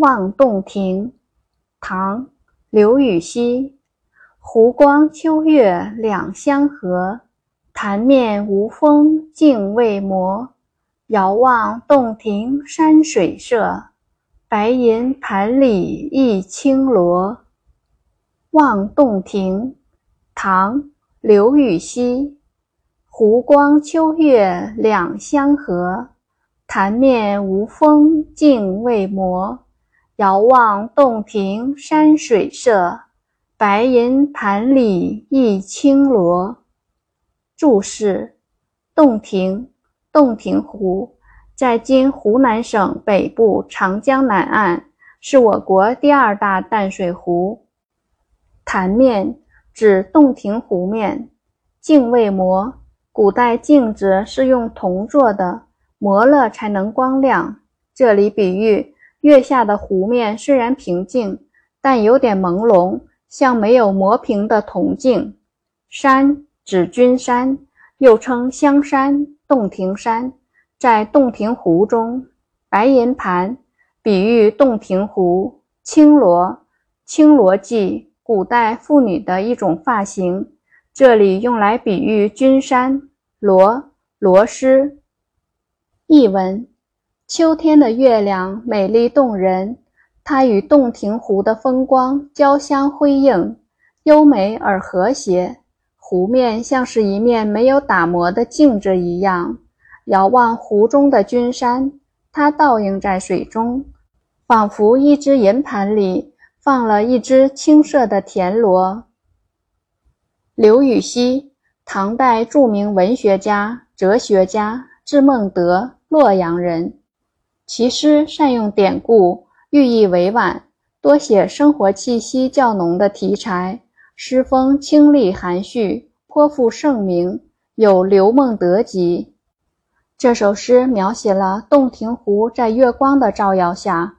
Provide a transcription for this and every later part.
望洞庭，唐·刘禹锡。湖光秋月两相和，潭面无风镜未磨。遥望洞庭山水色，白银盘里一青螺。望洞庭，唐·刘禹锡。湖光秋月两相和，潭面无风镜未磨。遥望洞庭山水色，白银盘里一青螺。注释：洞庭，洞庭湖，在今湖南省北部长江南岸，是我国第二大淡水湖。潭面指洞庭湖面。镜未磨，古代镜子是用铜做的，磨了才能光亮。这里比喻。月下的湖面虽然平静，但有点朦胧，像没有磨平的铜镜。山指君山，又称香山、洞庭山，在洞庭湖中。白银盘比喻洞庭湖。青罗，青罗髻，古代妇女的一种发型，这里用来比喻君山。罗，罗丝。译文。秋天的月亮美丽动人，它与洞庭湖的风光交相辉映，优美而和谐。湖面像是一面没有打磨的镜子一样。遥望湖中的君山，它倒映在水中，仿佛一只银盘里放了一只青色的田螺。刘禹锡，唐代著名文学家、哲学家，字孟德，洛阳人。其诗善用典故，寓意委婉，多写生活气息较浓的题材，诗风清丽含蓄，颇负盛名，有“刘孟德集”。这首诗描写了洞庭湖在月光的照耀下，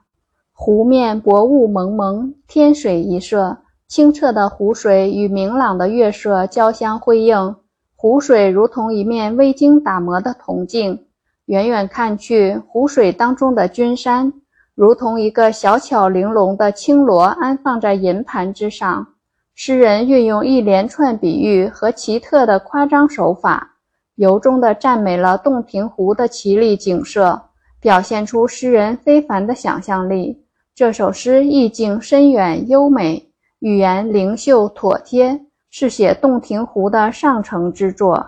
湖面薄雾蒙蒙，天水一色，清澈的湖水与明朗的月色交相辉映，湖水如同一面未经打磨的铜镜。远远看去，湖水当中的君山，如同一个小巧玲珑的青螺，安放在银盘之上。诗人运用一连串比喻和奇特的夸张手法，由衷地赞美了洞庭湖的奇丽景色，表现出诗人非凡的想象力。这首诗意境深远优美，语言灵秀妥帖，是写洞庭湖的上乘之作。